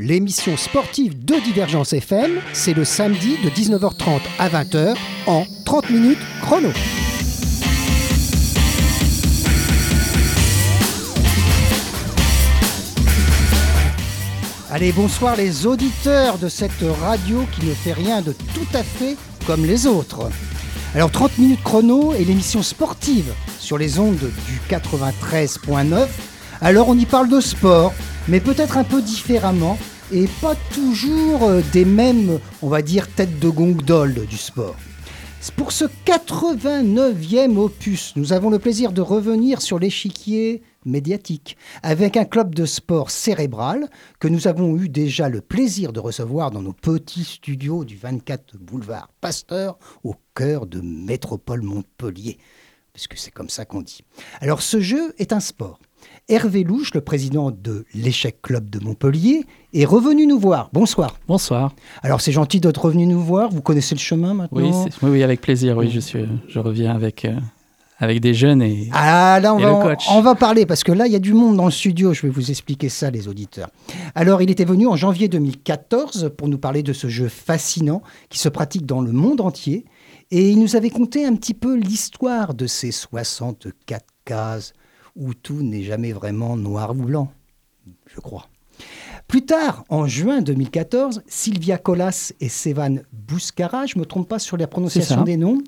30 minutes chrono, l'émission sportive de Divergence FM, c'est le samedi de 19h30 à 20h en 30 minutes chrono. Allez, bonsoir les auditeurs de cette radio qui ne fait rien de tout à fait comme les autres. Alors 30 minutes chrono et l'émission sportive sur les ondes du 93.9. Alors on y parle de sport, mais peut-être un peu différemment et pas toujours euh, des mêmes, on va dire, têtes de gondole du sport. Pour ce 89e opus, nous avons le plaisir de revenir sur l'échiquier médiatique avec un club de sport cérébral que nous avons eu déjà le plaisir de recevoir dans nos petits studios du 24 boulevard Pasteur au cœur de Métropole Montpellier, puisque c'est comme ça qu'on dit. Alors ce jeu est un sport. Hervé Louche, le président de l'Échec Club de Montpellier, est revenu nous voir. Bonsoir. Bonsoir. Alors c'est gentil d'être revenu nous voir. Vous connaissez le chemin maintenant? Oui, oui, oui, avec plaisir. Oui, je, suis, je reviens avec, euh, avec des jeunes et Ah là, on Et va, le on, coach. on va parler parce que là, il y a du monde dans le studio. Je vais vous expliquer ça, les auditeurs. Alors, il était venu en janvier 2014 pour nous parler de ce jeu fascinant qui se pratique dans le monde entier. Et il nous avait conté un petit peu l'histoire de ces 64 cases où tout n'est jamais vraiment noir ou blanc, je crois. Plus tard, en juin 2014, Sylvia Colas et Sevan Bouskara, je ne me trompe pas sur la prononciation des noms,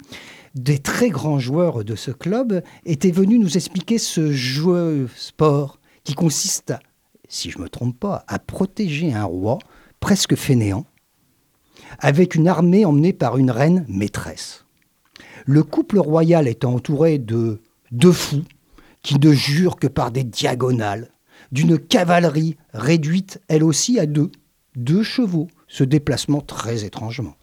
des très grands joueurs de ce club, étaient venus nous expliquer ce jeu sport qui consiste, si je ne me trompe pas, à protéger un roi presque fainéant, avec une armée emmenée par une reine maîtresse. Le couple royal étant entouré de deux fous qui ne jurent que par des diagonales, d'une cavalerie réduite elle aussi à deux, deux chevaux, ce déplacement très étrangement.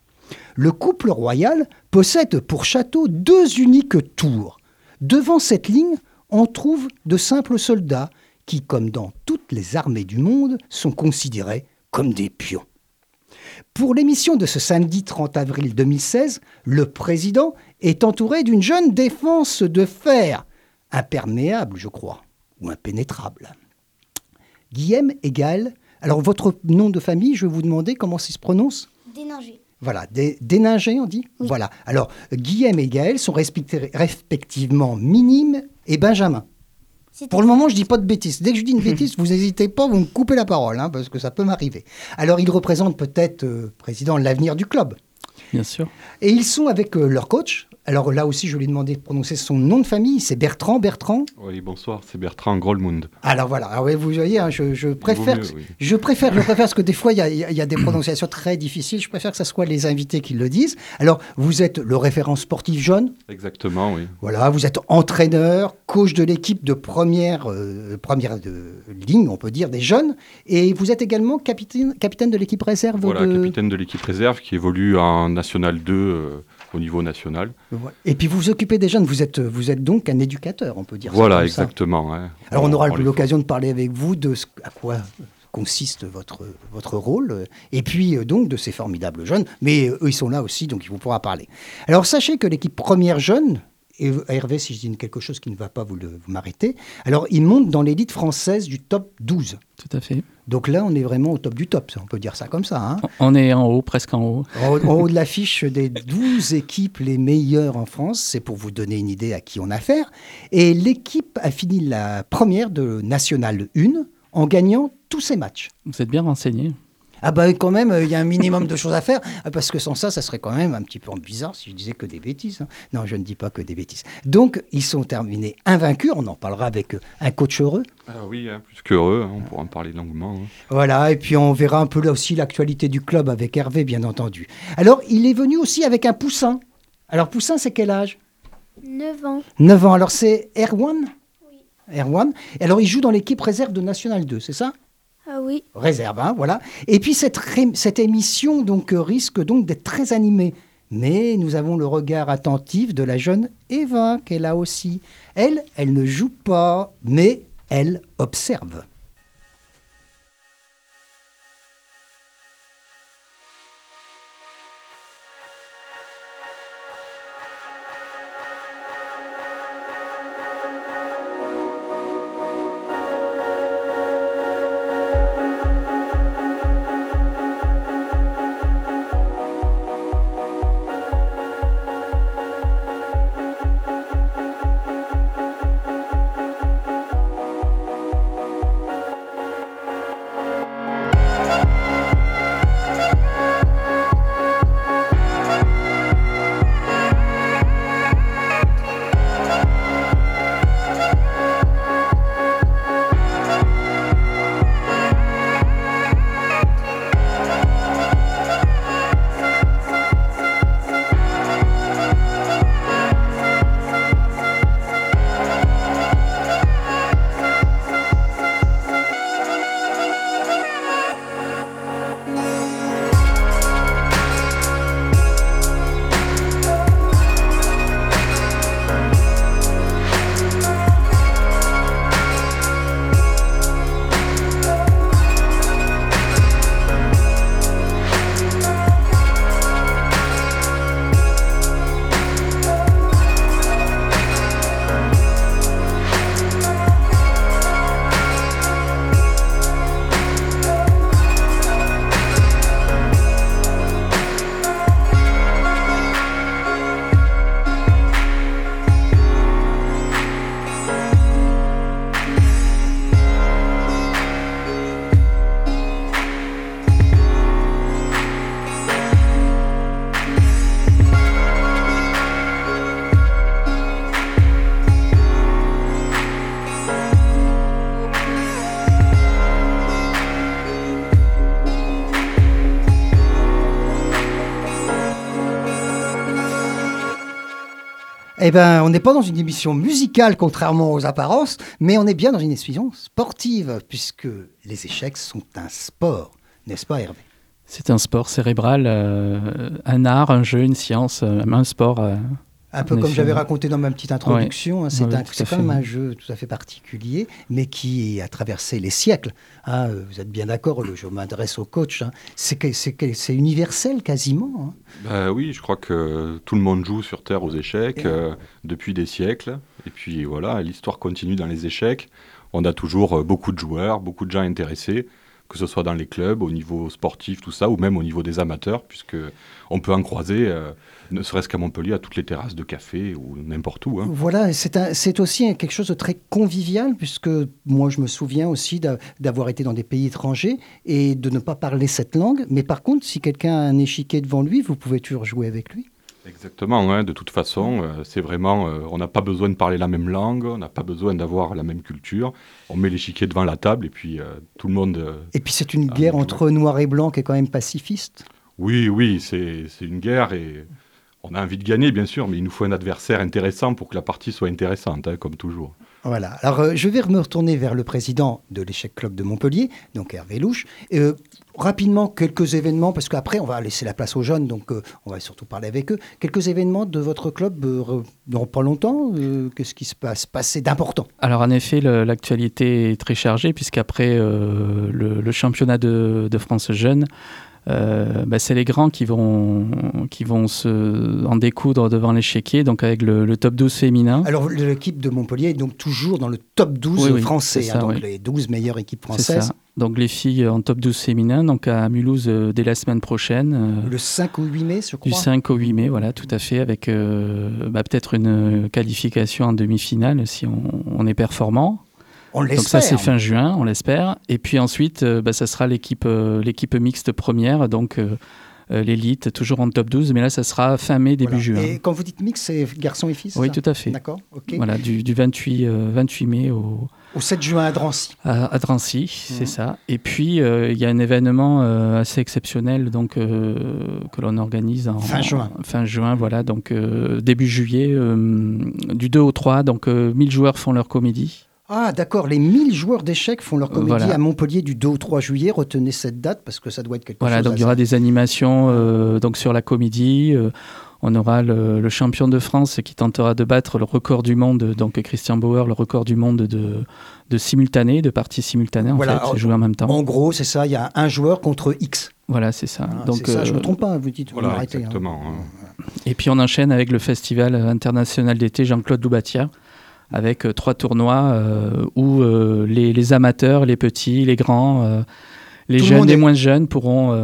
Le couple royal possède pour château deux uniques tours. Devant cette ligne, on trouve de simples soldats qui, comme dans toutes les armées du monde, sont considérés comme des pions. Pour l'émission de ce samedi 30 avril 2016, le président est entouré d'une jeune défense de fer, imperméable, je crois, ou impénétrable. Guillaume et Gaël, alors votre nom de famille, je vais vous demander comment ça se prononce? Déninger. voilà, des, déningés, on dit? Oui. Voilà. Alors, Guillaume et Gaël sont respecti- respectivement Minime et Benjamin. Pour le moment, je dis pas de bêtises. Dès que je dis une bêtise, vous n'hésitez pas, vous me coupez la parole, hein, parce que ça peut m'arriver. Alors, ils représentent peut-être, euh, président, l'avenir du club. bien sûr. Et ils sont avec euh, leur coach. Alors là aussi, je lui ai demandé de prononcer son nom de famille. C'est Bertrand. Bertrand? Oui, bonsoir, c'est Bertrand Grolmund. Alors voilà. Alors, oui, vous voyez, hein, je, je préfère. mieux, oui. Je préfère, je préfère parce que des fois, il y a, il y a des prononciations très difficiles. Je préfère que ce soit les invités qui le disent. Alors, vous êtes le référent sportif jeune. Exactement, oui. Voilà, vous êtes entraîneur, coach de l'équipe de première, euh, première de ligne, on peut dire, des jeunes. Et vous êtes également capitaine, capitaine de l'équipe réserve Voilà, de... capitaine de l'équipe réserve qui évolue en National 2 euh, au niveau national. Et puis vous vous occupez des jeunes. Vous êtes, vous êtes donc un éducateur, on peut dire ça Voilà, comme ça. exactement. hein. Alors on aura les l'occasion de parler avec vous de ce, à quoi consiste votre, votre rôle, et puis euh, donc de ces formidables jeunes. Mais euh, eux, ils sont là aussi, donc ils vous pourra parler. Alors sachez que l'équipe première jeune, et Hervé, si je dis quelque chose qui ne va pas, vous, vous m'arrêtez, alors ils montent dans l'élite française du top 12. Tout à fait. Donc là, on est vraiment au top du top, on peut dire ça comme ça. hein. On est en haut, presque en haut. En haut, en haut de l'affiche des 12 équipes les meilleures en France, c'est pour vous donner une idée à qui on a affaire. Et l'équipe a fini la première de National 1 en gagnant tous ses matchs. Vous êtes bien renseigné. Ah bah quand même, euh, il y a un minimum de choses à faire, euh, parce que sans ça, ça serait quand même un petit peu bizarre si je disais que des bêtises. hein. Non, je ne dis pas que des bêtises. Donc, ils sont terminés invaincus, on en parlera avec euh, un coach heureux. Ah oui, hein, plus qu'heureux, hein, on pourra en parler longuement. hein. Voilà, et puis on verra un peu là aussi l'actualité du club avec Hervé, bien entendu. Alors, il est venu aussi avec un poussin. Alors, poussin, c'est quel âge? 9 ans. 9 ans. Alors, c'est Erwan? Erwan. Et alors, il joue dans l'équipe réserve de National 2, c'est ça? Ah. Réserve, hein, voilà. Et puis, cette, cette émission donc, euh, risque donc d'être très animée. Mais nous avons le regard attentif de la jeune Eva, qui est là aussi. Elle, elle ne joue pas, mais elle observe. Eh ben, on n'est pas dans une émission musicale, contrairement aux apparences, mais on est bien dans une émission sportive, puisque les échecs sont un sport, n'est-ce pas, Hervé? C'est un sport cérébral, euh, un art, un jeu, une science, euh, un sport. euh, Un peu comme j'avais raconté dans ma petite introduction, hein, c'est Ouais, quand même un jeu tout à fait particulier, mais qui a traversé les siècles. hein. Euh, vous êtes bien d'accord, le- je m'adresse au coach, hein. c'est universel quasiment. hein. Bah oui, je crois que tout le monde joue sur Terre aux échecs euh, depuis des siècles. Et puis voilà, l'histoire continue dans les échecs. On a toujours euh, beaucoup de joueurs, beaucoup de gens intéressés, que ce soit dans les clubs, au niveau sportif, tout ça, ou même au niveau des amateurs, puisque on peut en croiser, euh, ne serait-ce qu'à Montpellier, à toutes les terrasses de café ou n'importe où. hein. Voilà, c'est aussi quelque chose de très convivial, puisque moi je me souviens aussi d'a- d'avoir été dans des pays étrangers et de ne pas parler cette langue. Mais par contre, si quelqu'un a un échiquier devant lui, vous pouvez toujours jouer avec lui. Exactement, hein, de toute façon, euh, c'est vraiment, euh, on n'a pas besoin de parler la même langue, on n'a pas besoin d'avoir la même culture. On met l'échiquier devant la table et puis euh, tout le monde. Et puis c'est une guerre entre noir et blanc qui est quand même pacifiste. Oui, oui, c'est c'est une guerre et on a envie de gagner, bien sûr, mais il nous faut un adversaire intéressant pour que la partie soit intéressante, hein, comme toujours. Voilà. Alors, euh, je vais me retourner vers le président de l'échec club de Montpellier, donc Hervé Louche. Euh, rapidement, quelques événements, parce qu'après, on va laisser la place aux jeunes, donc euh, on va surtout parler avec eux. Quelques événements de votre club dans pas longtemps. Qu'est-ce qui se passe passer d'important Alors en effet, l'actualité est très chargée puisqu'après le, le championnat de, de France jeune, euh, bah, c'est les grands qui vont, qui vont se, en découdre devant l'échiquier, donc avec le, le top 12 féminin. Alors, l'équipe de Montpellier est donc toujours dans le top 12 Oui, oui, français, c'est hein, ça, donc oui. les 12 meilleures équipes C'est françaises. ça. Donc les filles en top 12 féminin, donc à Mulhouse euh, dès la semaine prochaine. euh, Le 5 ou 8 mai, je du crois. 5 au 8 mai, voilà, tout à fait, avec euh, bah, peut-être une qualification en demi-finale si on, on est performant. On Donc ça c'est fin juin, on l'espère. Et puis ensuite, euh, bah, ça sera l'équipe euh, l'équipe mixte première, donc euh, l'élite toujours en top 12, mais là ça sera fin mai début Voilà. juin. Et quand vous dites mix, c'est garçons et filles Oui, tout à fait. D'accord, ok. Voilà, du, du 28, euh, 28 mai au, Au 7 juin à Drancy. à, à Drancy, Mhm. c'est ça. Et puis euh, il y a un événement euh, assez exceptionnel donc que l'on organise en Fin juin. en- fin juin, voilà, donc début juillet, du 2 au 3, donc euh, 1000 joueurs font leur comédie. Ah, d'accord. Les 1000 joueurs d'échecs font leur comédie Voilà. à Montpellier du 2 au 3 juillet. Retenez cette date parce que ça doit être quelque Voilà, chose. donc il y aura des animations euh, donc sur la comédie. euh, on aura le, le champion de France qui tentera de battre le record du monde, donc Christian Bauer, le record du monde de, de simultané, de parties simultanées en Voilà, fait, alors, jouer en même temps. En gros, c'est ça. Il y a un joueur contre X. Voilà, c'est ça. Voilà, donc, c'est ça, je euh, me trompe pas. Vous dites. vous Voilà, m'arrêtez, hein. exactement. hein. Et puis on enchaîne avec le Festival international d'été Jean-Claude Loubatia, avec euh, trois tournois euh, où euh, les, les amateurs, les petits, les grands, les Tout jeunes, les est- moins jeunes pourront,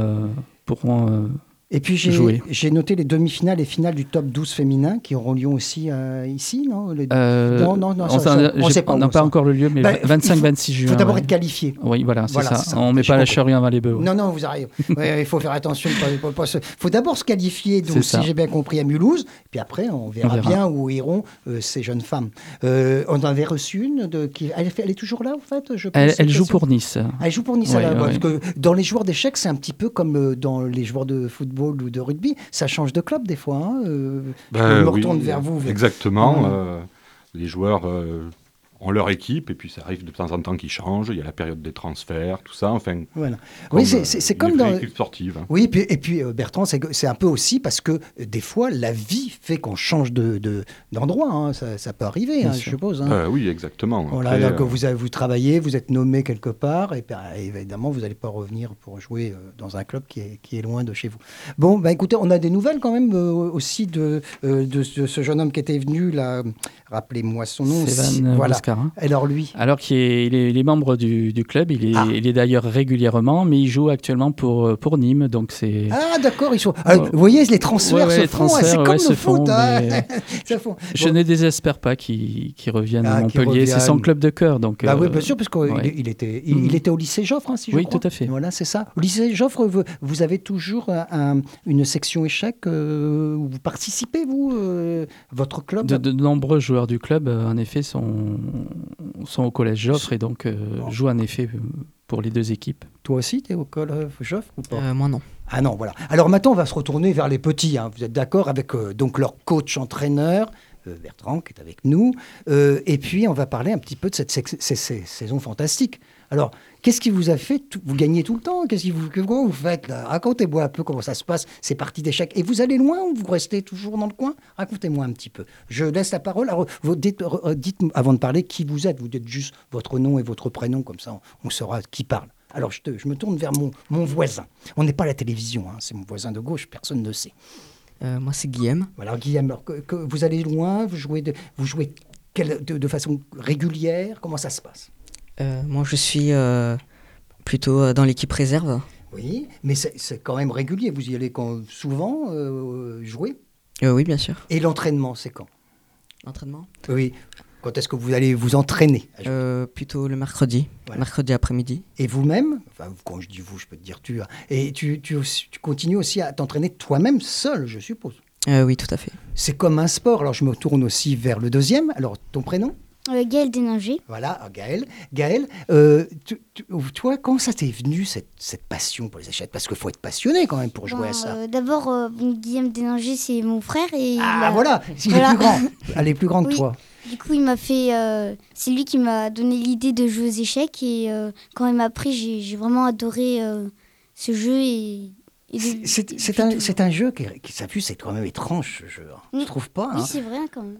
pourront Et puis j'ai noté les demi-finales et finales du top 12 féminin qui auront lieu aussi euh, ici, non Les- Euh, Non, non, non, on ça- s'en- ça- on j'ai- sait pas on n'a pas encore le lieu, mais Bah, il 25-26 Il juin. faut d'abord ouais. être qualifié. Oui, voilà, c'est Voilà, ça. On met J'ai pas la charrue avant les bœufs. Non, non, vous arrivez. Ouais, il faut faire attention. Il faut d'abord se qualifier, donc, si j'ai bien compris, à Mulhouse. Puis après, on verra, On verra. bien où iront euh, ces jeunes femmes. On en avait reçu une. De, qui, elle, est toujours là, en fait je pense, Elle, joue pour Nice. Elle joue pour Nice. Ouais, parce que dans les joueurs d'échecs, c'est un petit peu comme dans les joueurs de football ou de rugby. Ça change de club des fois. hein, euh, Ben je me oui, retourne vers vous. Exactement. Ouais. euh, les joueurs euh, ont leur équipe et puis ça arrive de temps en temps qu'ils changent. Il y a la période des transferts, tout ça. Enfin, Voilà. Oui, c'est- euh, comme dans. équipe sportive. hein. Oui, et puis, et puis euh, Bertrand, c'est un peu aussi parce que euh, des fois, la vie fait qu'on change d'endroit. De, d'endroit, hein. ça, ça peut arriver, hein, je suppose. Euh, oui, exactement. Voilà, Après, donc euh, vous, avez, vous travaillez, vous êtes nommé quelque part, et euh, évidemment, vous n'allez pas revenir pour jouer dans un club qui est, qui est loin de chez vous. Bon, bah écoutez, on a des nouvelles quand même euh, aussi de, euh, de, ce jeune homme qui était venu, là, rappelez-moi son nom. Sévan euh, voilà. Boscarin. Alors lui, Alors qu'il est, il est, il est membre du, du club, il est, Ah. il est d'ailleurs régulièrement, mais il joue actuellement pour, pour Nîmes, donc c'est... ah d'accord, ils sont. ah, Ouais. vous voyez, les transferts Ouais, ouais, se les font, transferts, c'est ouais, comme se le foot. font, hein. mais Ça font- Je Bon. ne désespère pas qu'il qu'il revienne Ah, à qu'il Montpellier, c'est son club de cœur, donc... Bah oui, euh, bien sûr, parce qu'il ouais. il était, il, il était au lycée Joffre, hein, si je Oui, crois. tout à fait. Voilà, c'est ça. Au lycée Joffre, vous, vous avez toujours un- un- une section échec euh, où vous participez, vous, euh, votre club? De, de nombreux joueurs du club, euh, en effet, sont, sont au collège Joffre et donc euh, Bon. jouent en effet euh, pour les deux équipes. Toi aussi, tu es au collège Joffre ou pas? Euh, moi non. Ah non, voilà. Alors maintenant, on va se retourner vers les petits. hein. Vous êtes d'accord avec euh, donc leur coach entraîneur euh, Bertrand qui est avec nous. Euh, et puis, on va parler un petit peu de cette ces- ces saison fantastique. Alors, qu'est-ce qui vous a fait tout- Vous gagnez tout le temps? Qu'est-ce qui vous, que vous faites Racontez-moi un peu comment ça se passe, ces parties d'échecs. Et vous allez loin ou vous restez toujours dans le coin? Racontez-moi un petit peu. Je laisse la parole. Alors, vous dites, euh, dites avant de parler qui vous êtes. Vous dites juste votre nom et votre prénom, comme ça on, on saura qui parle. Alors, je, te- je me tourne vers mon, mon voisin. On n'est pas à la télévision, hein, c'est mon voisin de gauche, personne ne sait. Euh, moi, c'est Guillaume. Voilà, alors, Guillaume, alors, que- que vous allez loin, vous jouez de, vous jouez quelle- de, de façon régulière, comment ça se passe? Moi, je suis euh, plutôt euh, dans l'équipe réserve. Oui, mais c'est quand même régulier, vous y allez quand, souvent euh, jouer? Euh, oui, bien sûr. Et l'entraînement, c'est quand? L'entraînement? Oui, quand est-ce que vous allez vous entraîner Euh, Plutôt le mercredi. Voilà. Mercredi après-midi. Et vous-même, enfin, quand je dis vous, je peux te dire tu, hein, et tu, tu, aussi- tu continues aussi à t'entraîner toi-même seul, je suppose? Euh, oui, tout à fait. C'est comme un sport, alors je me tourne aussi vers le deuxième, alors ton prénom? Euh, Gaël Déninger. Voilà, Gaël. Gaël, euh, tu, tu- toi, comment ça t'est venu cette, cette passion pour les échecs Parce qu'il faut être passionné quand même pour jouer à ça. euh, D'abord, euh, bon, Guillaume Déninger, c'est mon frère. Et il ah a- voilà, il Voilà. est plus grand. Elle est plus grande Oui. que toi. Du coup, il m'a fait. euh, c'est lui qui m'a donné l'idée de jouer aux échecs. Et euh, quand il m'a appris, j'ai vraiment adoré euh, ce jeu. Et, C'est- un, un jeu qui, qui vu, c'est quand même étrange ce jeu. hein. Mm. Tu trouves pas hein c'est vrai quand même.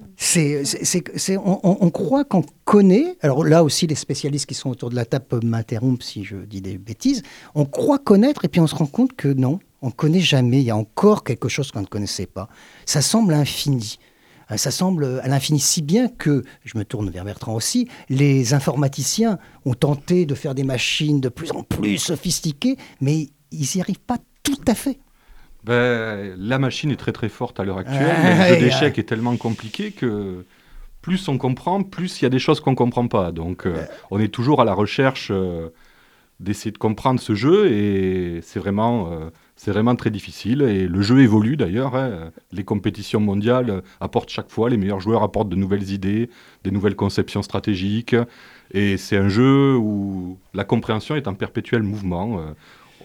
On, on- on croit qu'on connaît. Alors là aussi, les spécialistes qui sont autour de la table peuvent m'interrompre si je dis des bêtises. On croit connaître et puis on se rend compte que non, on ne connaît jamais. Il y a encore quelque chose qu'on ne connaissait pas. Ça semble infini. Euh, Ça semble à l'infini si bien que, je me tourne vers Bertrand aussi, les informaticiens ont tenté de faire des machines de plus en plus sophistiquées, mais ils n'y arrivent pas tout à fait. Ben, la machine est très très forte à l'heure actuelle, Ah, mais le jeu d'échecs est tellement compliqué que plus on comprend, plus il y a des choses qu'on ne comprend pas. Donc euh, on est toujours à la recherche euh, d'essayer de comprendre ce jeu et c'est vraiment, euh, c'est vraiment très difficile. Et le jeu évolue d'ailleurs. hein. Les compétitions mondiales apportent chaque fois, les meilleurs joueurs apportent de nouvelles idées, des nouvelles conceptions stratégiques. Et c'est un jeu où la compréhension est en perpétuel mouvement.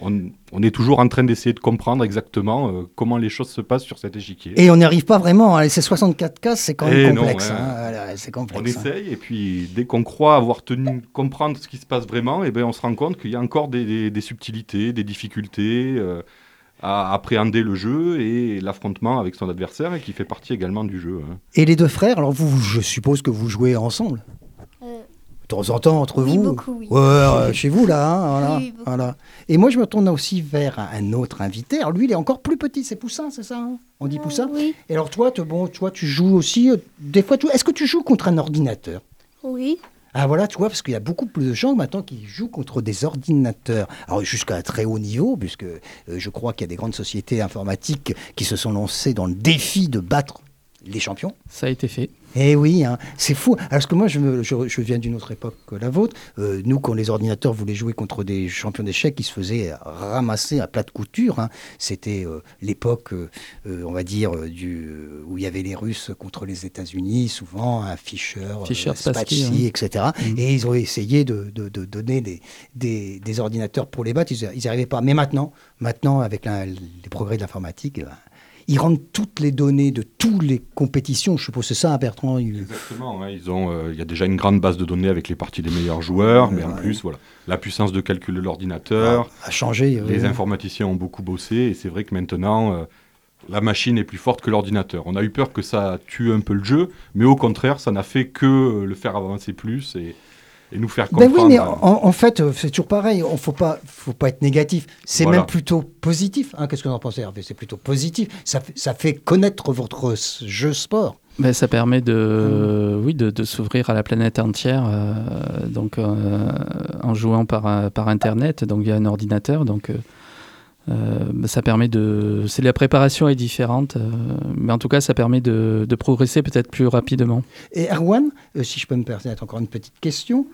On, on est toujours en train d'essayer de comprendre exactement euh, comment les choses se passent sur cet échiquier. Et on n'y arrive pas vraiment. hein. Ces 64 cases, c'est quand même Eh non, complexe. hein. C'est on complexe. hein. essaye et puis dès qu'on croit avoir tenu comprendre ce qui se passe vraiment, et ben on se rend compte qu'il y a encore des, des- des subtilités, des difficultés euh, à appréhender le jeu et l'affrontement avec son adversaire et qui fait partie également du jeu. hein. Et les deux frères, alors vous, je suppose que vous jouez ensemble temps en temps entre oui, vous beaucoup, oui. Ouais, euh, chez vous là, hein, voilà, Oui. Et moi je me tourne aussi vers un, un autre invité. Alors lui il est encore plus petit, c'est Poussin, c'est ça hein? On dit Euh, Poussin Oui. Et alors toi, te- bon, toi tu joues aussi, euh, des fois, tu- est-ce que tu joues contre un ordinateur? Oui. ah voilà, tu vois, parce qu'il y a beaucoup plus de gens maintenant qui jouent contre des ordinateurs. Alors jusqu'à un très haut niveau, puisque euh, je crois qu'il y a des grandes sociétés informatiques qui se sont lancées dans le défi de battre les champions. Ça a été fait. Eh oui, hein, c'est fou. Alors, parce que moi, je, me- je- je viens d'une autre époque que la vôtre. Euh, nous, quand les ordinateurs voulaient jouer contre des champions d'échecs, ils se faisaient ramasser à plat de couture. hein. C'était euh, l'époque, euh, on va dire, du, où il y avait les Russes contre les États-Unis, souvent un Fischer, euh, Fischer, Spassky, Spassky, etc. Mhm. Et ils ont essayé de, de- de donner des, des- des ordinateurs pour les battre. Ils n'y arrivaient pas. Mais maintenant, maintenant avec la- les progrès de l'informatique, eh ben, ils rendent toutes les données de toutes les compétitions. Je suppose que c'est ça, Bertrand Exactement. ils ont, euh, il y a déjà une grande base de données avec les parties des meilleurs joueurs, mais en plus, voilà, la puissance de calcul de l'ordinateur. a changé. Les informaticiens ont beaucoup bossé et c'est vrai que maintenant, euh, la machine est plus forte que l'ordinateur. On a eu peur que ça tue un peu le jeu, mais au contraire, ça n'a fait que le faire avancer plus et, et nous faire Ben comprendre. oui, mais euh, en, en fait, euh, c'est toujours pareil. On faut pas, faut pas être négatif. C'est Voilà. même plutôt positif. hein. Qu'est-ce que vous en pensez, Hervé? C'est plutôt positif. Ça, fait- ça fait connaître votre jeu sport. Ben, ça permet de, oui, de, de s'ouvrir à la planète entière, euh, donc euh, en jouant par, par Internet, donc via un ordinateur. Donc, euh, euh, ben, ça permet de. C'est la préparation est différente, euh, mais en tout cas, ça permet de, de progresser peut-être plus rapidement. Et Erwan, euh, si je peux me permettre encore une petite question.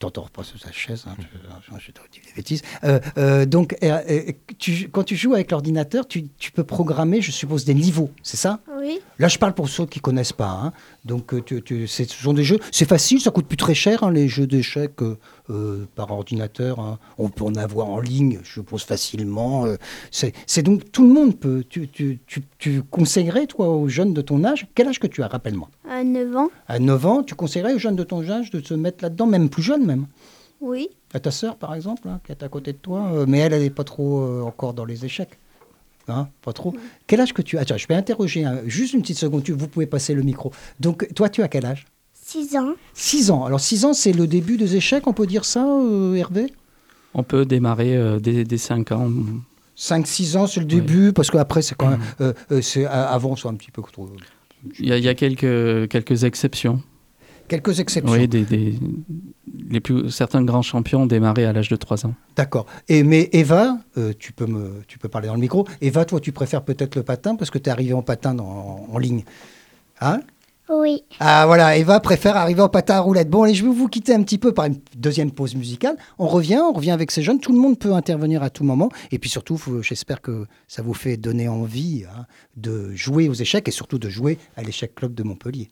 T'entends pas sur sa chaise, hein, je, je, je te dis des bêtises. Euh, euh, donc, euh, tu- quand tu joues avec l'ordinateur, tu, tu peux programmer, je suppose, des niveaux, c'est ça? Oui. Là, je parle pour ceux qui connaissent pas. hein. Donc euh, tu, tu- c'est- ce sont des jeux, c'est facile, ça coûte plus très cher hein, les jeux d'échecs euh, euh, par ordinateur. hein. On peut en avoir en ligne, je pense facilement. euh, c'est donc tout le monde peut. Tu, conseillerais toi aux jeunes de ton âge, quel âge que tu as, rappelle-moi? À 9 ans À 9 ans, tu conseillerais aux jeunes de ton âge de se mettre là-dedans, même plus jeunes même? Oui. À ta sœur par exemple, hein, qui est à côté de toi, mais elle, elle n'est pas trop euh, encore dans les échecs. Hein, pas trop. Quel âge que tu as? Tiens, je vais interroger hein, juste une petite seconde, tu- vous pouvez passer le micro. Donc toi, tu as quel âge? 6 ans 6 ans. Alors 6 ans, c'est le début des échecs, on peut dire ça, euh, Hervé? On peut démarrer euh, dès, dès 5 ans. 5-6 ans, c'est le début, parce qu'après, c'est quand même... euh, euh, c'est, euh, avant, c'est un petit peu trop... Il y a, il y a quelques, quelques exceptions. Quelques exceptions. Oui, des, des- les plus, certains grands champions ont démarré à l'âge de 3 ans. D'accord. Et mais Eva, euh, tu peux me, tu peux parler dans le micro. Eva, toi, tu préfères peut-être le patin parce que tu es arrivé en patin dans- en ligne. Hein? Oui. Ah voilà, Eva préfère arriver en patin à roulette. Bon, allez, je vais vous quitter un petit peu par une deuxième pause musicale. On revient, on revient avec ces jeunes. Tout le monde peut intervenir à tout moment. Et puis surtout, j'espère que ça vous fait donner envie hein, de jouer aux échecs et surtout de jouer à l'échec club de Montpellier.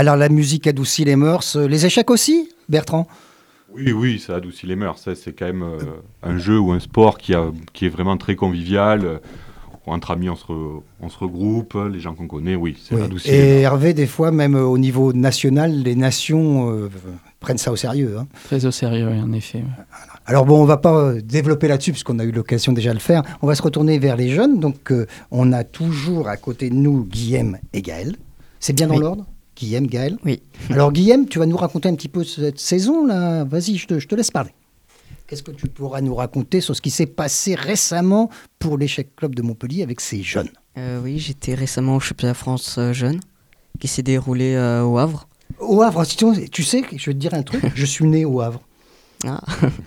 Alors la musique adoucit les mœurs, les échecs aussi, Bertrand? Oui, oui, ça adoucit les mœurs. Ça, C'est quand même euh, un jeu ou un sport qui, a, qui est vraiment très convivial. Entre amis, on se, re- on se regroupe, les gens qu'on connaît, oui, ça Oui. adoucit Et les mœurs. Hervé, des fois, même euh, au niveau national, les nations euh, prennent ça au sérieux. hein. Très au sérieux, oui, en effet. Alors bon, on va pas développer là-dessus puisqu'on a eu l'occasion déjà de le faire. On va se retourner vers les jeunes. Donc euh, on a toujours à côté de nous Guillaume et Gaël. C'est bien dans Oui. l'ordre? Guillaume, Gaël Oui. Alors Guillaume, tu vas nous raconter un petit peu cette saison là. Vas-y, je te, je te laisse parler. Qu'est-ce que tu pourras nous raconter sur ce qui s'est passé récemment pour l'échec club de Montpellier avec ces jeunes? Euh, oui, j'étais récemment au championnat de France euh, jeune qui s'est déroulé euh, au Havre. Au Havre, tu sais, je vais te dire un truc, je suis né au Havre. Ah.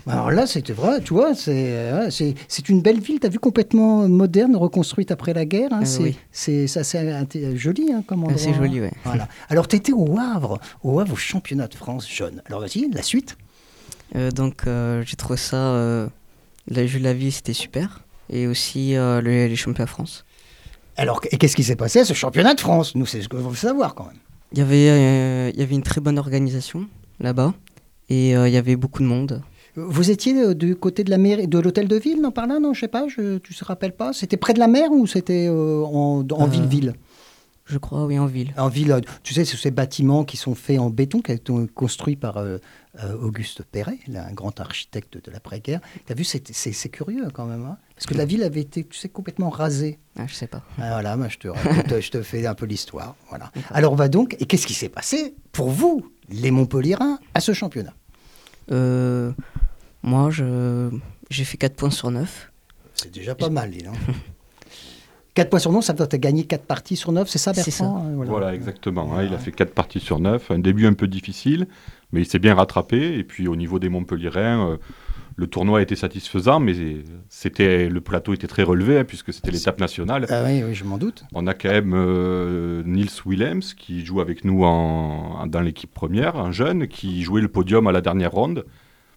Alors là, c'était vrai, tu vois, c'est euh, c'est c'est une belle ville, tu as vu, complètement moderne, reconstruite après la guerre. hein, Euh, c'est oui. c'est c'est inté- joli hein, comme endroit. Assez joli, ouais. Voilà. Alors, tu étais au Havre, au Havre, au championnat de France jeune. Alors, vas-y, la suite. Euh, donc euh, j'ai trouvé ça, le jeu de la vie c'était super. Et aussi le- les championnats de France. Alors, et qu'est-ce qui s'est passé à ce championnat de France? Nous, c'est ce que veut savoir quand même. Il y avait, il y avait une très bonne organisation là-bas. Et euh, il y avait beaucoup de monde. Vous étiez euh, du côté de la mairie, de l'hôtel de ville, non, par là, non, je sais pas, je, tu te rappelles pas? C'était près de la mer ou c'était euh, en ville-ville? Je crois, oui, en ville. En ville, euh, tu sais, c'est ces bâtiments qui sont faits en béton, qui ont été construits par euh, euh, Auguste Perret, là, un grand architecte de l'après-guerre. Tu as vu, c'est curieux quand même. hein Parce que la ville avait été, tu sais, complètement rasée. Ah, je sais pas. Ah, voilà, moi, je, te raconte, je te fais un peu l'histoire. Voilà. Alors, on va donc. Et qu'est-ce qui s'est passé pour vous, les Montpelliérains, à ce championnat? Euh, moi, j'ai fait 4 points sur 9. C'est déjà pas mal, dis donc. 4 points sur 9, ça veut dire que tu as gagné 4 parties sur 9, c'est ça, C'est Bertrand Euh, Voilà, exactement. hein, il a fait 4 parties sur 9. Un début un peu difficile, mais il s'est bien rattrapé. Et puis au niveau des Montpelliérains, euh, le tournoi a été satisfaisant, mais c'était le plateau était très relevé, hein, puisque c'était l'étape nationale. Ah oui, oui, je m'en doute. On a quand même euh, Niels Willems qui joue avec nous en, dans l'équipe première, un jeune qui jouait le podium à la dernière ronde.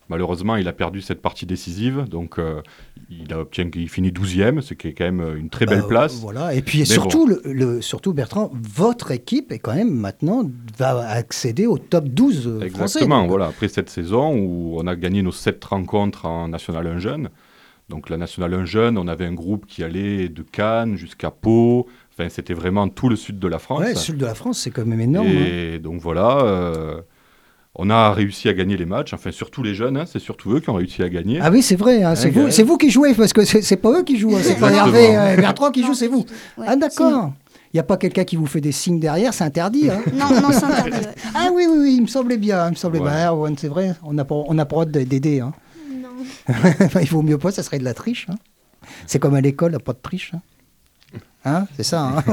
Malheureusement, il a perdu cette partie décisive, donc euh, il, a obtient, il finit 12e, ce qui est quand même une très belle Bah, place. Voilà. Et puis surtout, le, le- surtout, Bertrand, votre équipe est quand même maintenant va accéder au top 12 euh, français. Exactement, voilà. Après cette saison où on a gagné nos sept rencontres en National 1 Jeune, donc la National 1 Jeune, on avait un groupe qui allait de Cannes jusqu'à Pau, enfin c'était vraiment tout le sud de la France. Ouais, le sud de la France, c'est quand même énorme. hein. Et donc voilà, euh, on a réussi à gagner les matchs, enfin surtout les jeunes, hein, c'est surtout eux qui ont réussi à gagner. Ah oui, c'est vrai, hein, c'est vous, qui jouez, parce que c'est pas eux qui jouent, hein, c'est pas. Hervé euh, et Bertrand qui jouent, c'est vous. Ouais, ah d'accord. Il n'y a pas quelqu'un qui vous fait des signes derrière, c'est interdit. hein. Non, non, c'est interdit. ouais. ah oui, oui, oui, il me semblait bien, il me semblait Ouais. bien. Erwan, c'est vrai, on n'a pas, on n'a pas le droit d'aider. Hein. Non. il vaut mieux pas, ça serait de la triche. hein. C'est comme à l'école, pas de triche. Hein, c'est ça. hein.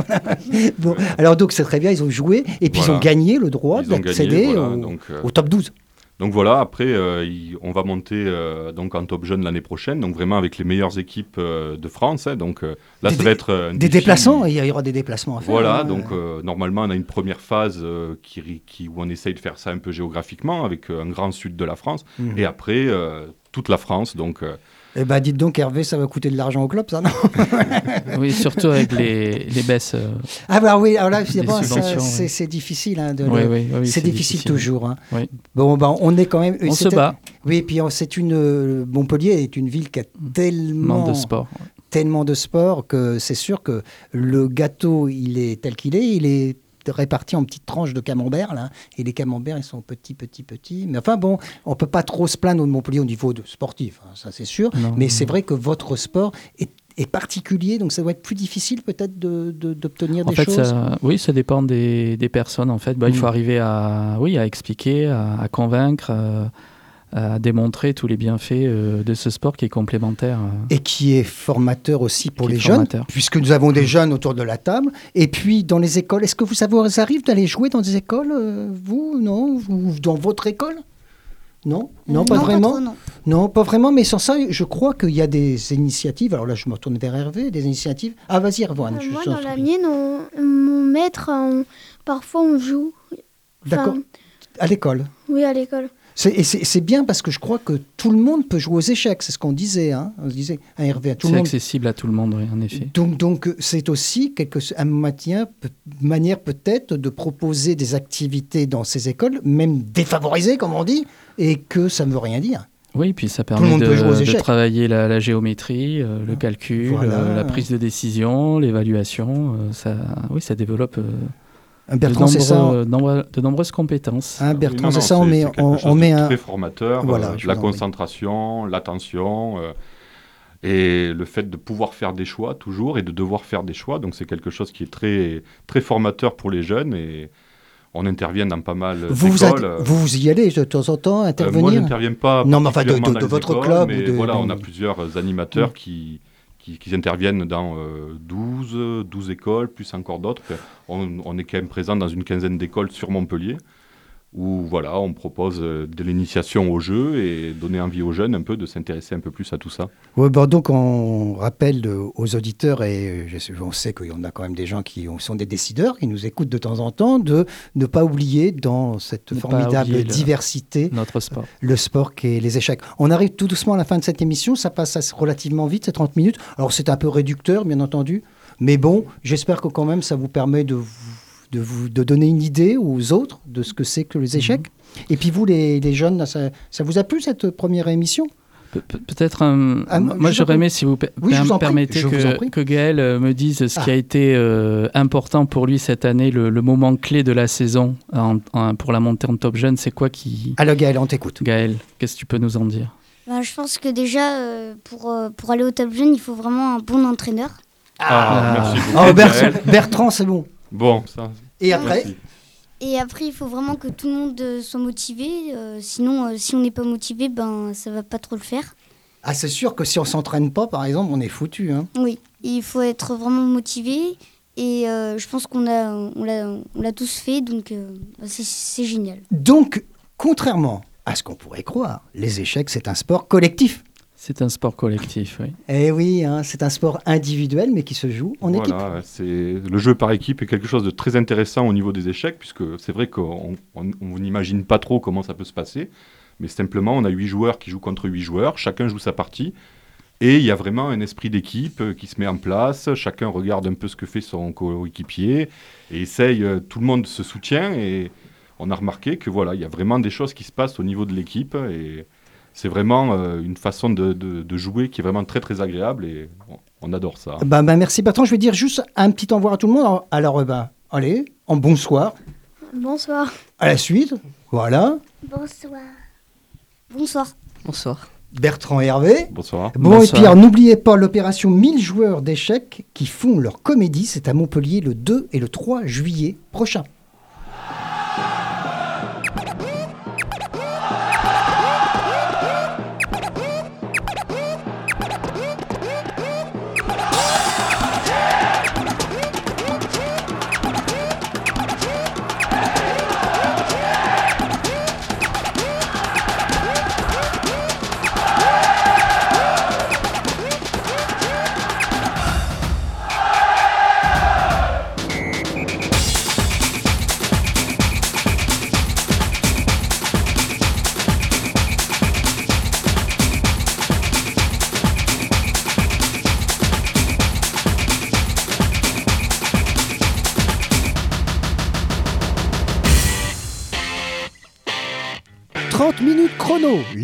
bon, alors donc c'est très bien, ils ont joué et puis ils ont gagné le droit d'accéder voilà, au, euh, au top 12. Donc voilà, après, euh, il- on va monter euh, donc en top jeune l'année prochaine, donc vraiment avec les meilleures équipes euh, de France. hein. donc euh, là, Des ça va être euh, un Des défi. déplacements, il y aura des déplacements à faire. Voilà, hein. donc euh, normalement, on a une première phase euh, qui, qui- où on essaye de faire ça un peu géographiquement avec euh, un grand sud de la France, Mhm. et après euh, toute la France. Donc euh, Eh ben, dites donc, Hervé, ça va coûter de l'argent au club, ça, non Oui, surtout avec les, les baisses. euh, Ah bah oui, alors là, c'est ouais. difficile. hein, de oui, le- oui, oui, c'est difficile, toujours. hein. Oui. Bon, ben, on est quand même. On se bat, Oui, et puis on- c'est une. euh, Montpellier est une ville qui a tellement, manque de sport. tellement de sport que c'est sûr que le gâteau, il est tel qu'il est. Il est réparti en petites tranches de camembert, là. Et les camemberts, ils sont petits, petits, petits. Mais enfin, bon, on peut pas trop se plaindre de Montpellier au niveau de sportif, hein, ça c'est sûr. Non, Mais c'est vrai que votre sport est, est particulier, donc ça doit être plus difficile peut-être de- de- d'obtenir En des fait, choses. ça, oui, ça dépend des, des personnes. En fait, bah, il Mm. faut arriver à, oui, à expliquer, à, à convaincre, euh, à démontrer tous les bienfaits euh, de ce sport qui est complémentaire. euh. et qui est formateur aussi pour les jeunes, puisque nous avons des jeunes autour de la table. Et puis dans les écoles, est-ce que vous savez, ça arrive d'aller jouer dans des écoles, euh, vous, non Ou dans votre école? Non Non, pas vraiment trop, non. Non, pas vraiment, mais sans ça, je crois qu'il y a des initiatives. Alors là, je me retourne vers Hervé, des initiatives. Ah, vas-y, Erwan. Euh, moi, dans la mienne, on- mon maître, on- parfois on joue. D'accord. À l'école. Oui, à l'école. C'est- bien parce que je crois que tout le monde peut jouer aux échecs, c'est ce qu'on disait. Hein On disait à Hervé, tout le C'est accessible à tout le monde, oui, en effet. Donc, donc c'est aussi quelque, un manière peut-être de proposer des activités dans ces écoles, même défavorisées, comme on dit, et que ça ne veut rien dire. Oui, puis ça permet de, travailler la, la géométrie, euh, le calcul, Voilà. euh, la prise de décision, l'évaluation. euh, ça, oui, ça développe euh, Bertrand, c'est ça nombreux- nombre- de nombreuses compétences. Hein, Oui, Bertrand, c'est ça, on met, on, on met un... très formateur. Voilà, euh, je la concentration, l'attention euh, et le fait de pouvoir faire des choix toujours et de devoir faire des choix. Donc c'est quelque chose qui est très très formateur pour les jeunes et on intervient dans pas mal Vous, vous, d'écoles. vous, vous y allez de temps en temps Euh, moi, intervenir je n'interviens pas Non, mais enfin, de- votre écoles, club mais ou de- voilà, on a plusieurs animateurs qui, qui, interviennent dans euh, 12, 12 écoles, plus encore d'autres. On est quand même présent dans une quinzaine d'écoles sur Montpellier, où voilà, on propose euh, de l'initiation au jeu et donner envie aux jeunes un peu de s'intéresser un peu plus à tout ça. Ouais, bon, donc on rappelle euh, aux auditeurs, et euh, on sait qu'il y en a quand même des gens qui ont- sont des décideurs, qui nous écoutent de temps en temps, de ne pas oublier dans cette Ne formidable oublier le- diversité Notre sport. le sport qui est les échecs. On arrive tout doucement à la fin de cette émission, ça passe assez- relativement vite, c'est 30 minutes. Alors c'est un peu réducteur, bien entendu, mais bon, j'espère que quand même ça vous permet de vous, de vous de donner une idée aux autres de ce que c'est que les échecs. Et puis vous, les, les jeunes, ça, ça vous a plu cette première émission? Pe- pe- Peut-être, un- Ah, moi, j'aurais aimé, si vous per- Oui, vous permettez, que, que Gaël euh, me dise ce qui Ah. a été euh, important pour lui cette année, le, le moment clé de la saison en- en- pour la montée en top jeune. C'est quoi qui. Alors Gaël, on t'écoute. Gaël, qu'est-ce que tu peux nous en dire? Ben, je pense que déjà, euh, pour, euh, pour aller au top jeune, il faut vraiment un bon entraîneur. Ah, merci Oh, beaucoup. Bertrand, Gaël. Bertrand, c'est bon. Bon, ça. Et après merci. Et après, il faut vraiment que tout le monde euh, soit motivé. euh, sinon, euh, si on n'est pas motivé, ben, ça va pas trop le faire. Ah, c'est sûr que si on s'entraîne pas, par exemple, on est foutu. Hein. Oui, il faut être vraiment motivé. Et euh, je pense qu'on a, on l'a, on l'a tous fait, donc euh, ben, c'est génial. Donc, contrairement à ce qu'on pourrait croire, les échecs, c'est un sport collectif. C'est un sport collectif, oui. Eh oui, hein, c'est un sport individuel, mais qui se joue en équipe. Voilà, c'est le jeu par équipe est quelque chose de très intéressant au niveau des échecs, puisque c'est vrai qu'on on- on n'imagine pas trop comment ça peut se passer, mais simplement on a huit joueurs qui jouent contre huit joueurs, chacun joue sa partie, et il y a vraiment un esprit d'équipe euh, qui se met en place, chacun regarde un peu ce que fait son coéquipier, et essaye, euh, tout le monde se soutient, et on a remarqué que voilà, il y a vraiment des choses qui se passent au niveau de l'équipe, et c'est vraiment euh, une façon de, de- de jouer qui est vraiment très très agréable, et on, on adore ça. Bah, bah, merci Bertrand. Je vais dire juste un petit au revoir à tout le monde. Alors, euh, bah, allez, en bonsoir. Bonsoir. À la suite. Voilà. Bonsoir. Bonsoir. Bonsoir. Bertrand et Hervé. Bonsoir. Bon, Bonsoir. et puis alors, n'oubliez pas l'opération 1000 joueurs d'échecs qui font leur comédie. C'est à Montpellier le 2 et le 3 juillet prochain. «